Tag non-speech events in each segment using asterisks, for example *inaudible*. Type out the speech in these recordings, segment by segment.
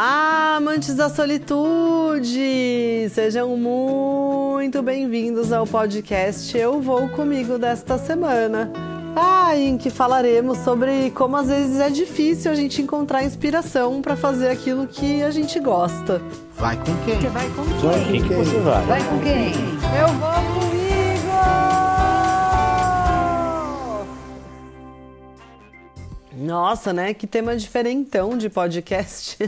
Olá, amantes da solitude! Sejam muito bem-vindos ao podcast Eu Vou Comigo desta semana. Ah, em que falaremos sobre como às vezes é difícil a gente encontrar inspiração para fazer aquilo que a gente gosta. Vai com quem? Você vai com quem? Vai com quem que você vai? Vai com quem? Eu vou comigo! Nossa, né? Que tema diferentão de podcast. *laughs*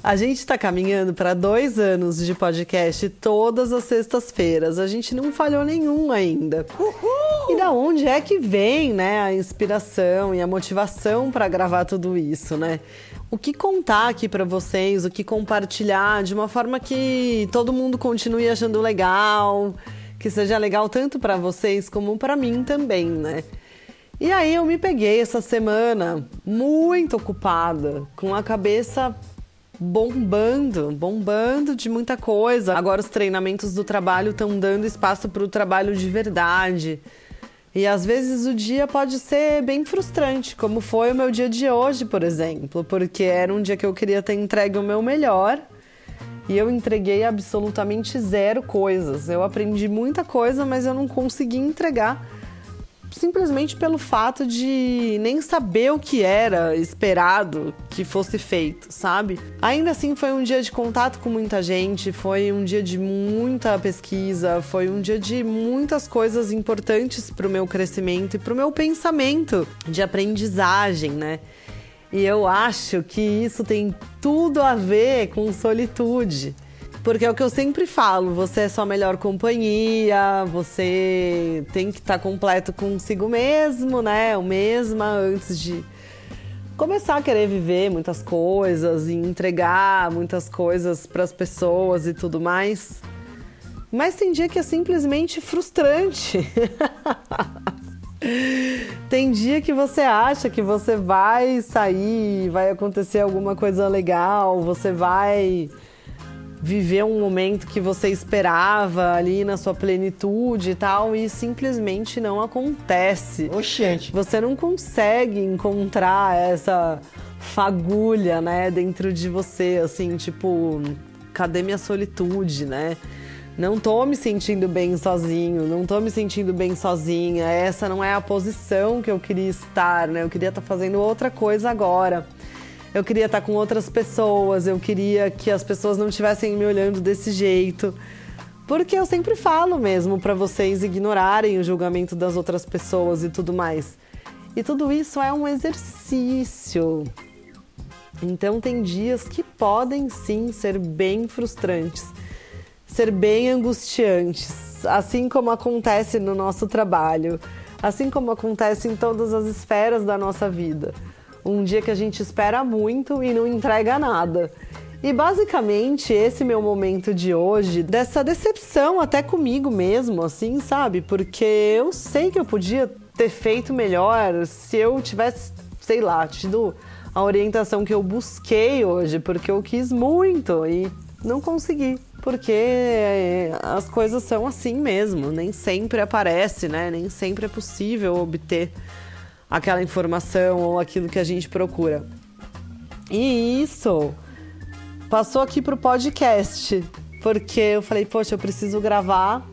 A gente está caminhando para dois anos de podcast todas as sextas-feiras. A gente não falhou nenhum ainda. Uhul! E da onde é que vem, né, a inspiração e a motivação para gravar tudo isso, né? O que contar aqui para vocês, o que compartilhar de uma forma que todo mundo continue achando legal, que seja legal tanto para vocês como para mim também, né? E aí eu me peguei essa semana muito ocupada, com a cabeça bombando, bombando de muita coisa. Agora os treinamentos do trabalho estão dando espaço para o trabalho de verdade. E às vezes o dia pode ser bem frustrante, como foi o meu dia de hoje, por exemplo, porque era um dia que eu queria ter entregue o meu melhor e eu entreguei absolutamente zero coisas. Eu aprendi muita coisa, mas eu não consegui entregar simplesmente pelo fato de nem saber o que era esperado que fosse feito, sabe? Ainda assim, foi um dia de contato com muita gente, foi um dia de muita pesquisa, foi um dia de muitas coisas importantes para o meu crescimento e para o meu pensamento de aprendizagem, né? E eu acho que isso tem tudo a ver com solitude. Porque é o que eu sempre falo, você é sua melhor companhia, você tem que estar tá completo consigo mesmo, né? O mesma antes de começar a querer viver muitas coisas e entregar muitas coisas para as pessoas e tudo mais. Mas tem dia que é simplesmente frustrante. *laughs* tem dia que você acha que você vai sair, vai acontecer alguma coisa legal, você vai viver um momento que você esperava ali na sua plenitude e tal, e simplesmente não acontece. Oxente. Você não consegue encontrar essa fagulha, né, dentro de você, assim, tipo, cadê minha solitude, né? Não tô me sentindo bem sozinho, não tô me sentindo bem sozinha. Essa não é a posição que eu queria estar, né? Eu queria estar tá fazendo outra coisa agora eu queria estar com outras pessoas, eu queria que as pessoas não estivessem me olhando desse jeito. Porque eu sempre falo mesmo para vocês ignorarem o julgamento das outras pessoas e tudo mais. E tudo isso é um exercício. Então tem dias que podem sim ser bem frustrantes, ser bem angustiantes, assim como acontece no nosso trabalho, assim como acontece em todas as esferas da nossa vida um dia que a gente espera muito e não entrega nada. E basicamente esse meu momento de hoje, dessa decepção até comigo mesmo, assim, sabe? Porque eu sei que eu podia ter feito melhor se eu tivesse, sei lá, tido a orientação que eu busquei hoje, porque eu quis muito e não consegui. Porque as coisas são assim mesmo, nem sempre aparece, né? Nem sempre é possível obter aquela informação ou aquilo que a gente procura. E isso passou aqui pro podcast, porque eu falei, poxa, eu preciso gravar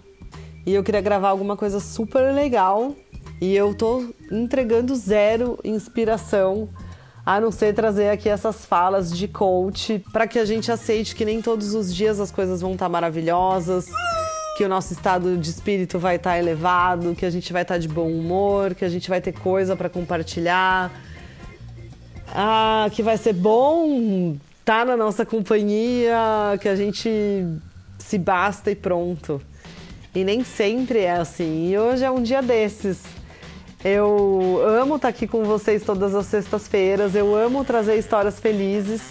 e eu queria gravar alguma coisa super legal e eu tô entregando zero inspiração a não ser trazer aqui essas falas de coach para que a gente aceite que nem todos os dias as coisas vão estar tá maravilhosas que o nosso estado de espírito vai estar tá elevado, que a gente vai estar tá de bom humor, que a gente vai ter coisa para compartilhar, ah, que vai ser bom estar tá na nossa companhia, que a gente se basta e pronto. E nem sempre é assim. E hoje é um dia desses. Eu amo estar aqui com vocês todas as sextas-feiras, eu amo trazer histórias felizes.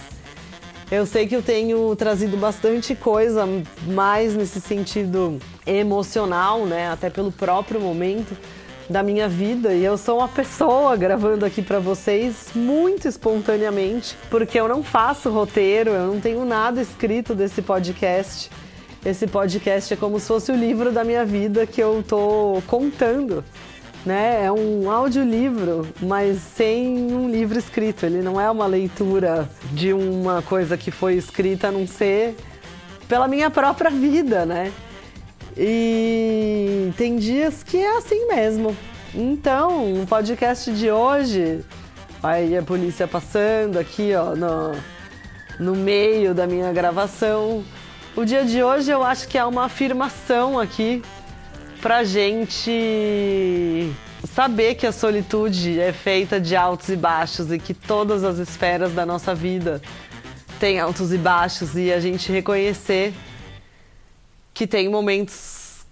Eu sei que eu tenho trazido bastante coisa mais nesse sentido emocional, né? Até pelo próprio momento da minha vida e eu sou uma pessoa gravando aqui para vocês muito espontaneamente, porque eu não faço roteiro, eu não tenho nada escrito desse podcast. Esse podcast é como se fosse o livro da minha vida que eu tô contando né? É um audiolivro, mas sem um livro escrito. Ele não é uma leitura de uma coisa que foi escrita, a não ser pela minha própria vida, né? E tem dias que é assim mesmo. Então, o podcast de hoje, aí a polícia passando aqui, ó, no, no meio da minha gravação. O dia de hoje eu acho que é uma afirmação aqui pra gente saber que a solitude é feita de altos e baixos e que todas as esferas da nossa vida têm altos e baixos e a gente reconhecer que tem momentos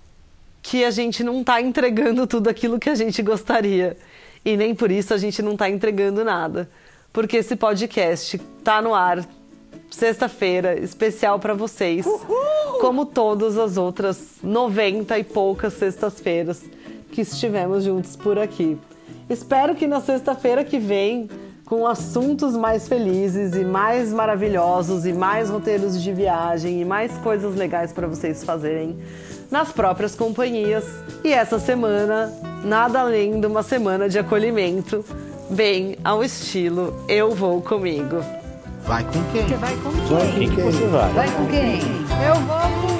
que a gente não está entregando tudo aquilo que a gente gostaria. E nem por isso a gente não está entregando nada, porque esse podcast tá no ar sexta-feira especial para vocês, Uhul! como todas as outras 90 e poucas sextas-feiras que estivemos juntos por aqui. Espero que na sexta-feira que vem, com assuntos mais felizes e mais maravilhosos e mais roteiros de viagem e mais coisas legais para vocês fazerem nas próprias companhias. E essa semana, nada além de uma semana de acolhimento, bem ao estilo Eu Vou Comigo. Vai com quem? Você vai com quem? Vai com quem que você vai? Vai com quem? Eu vou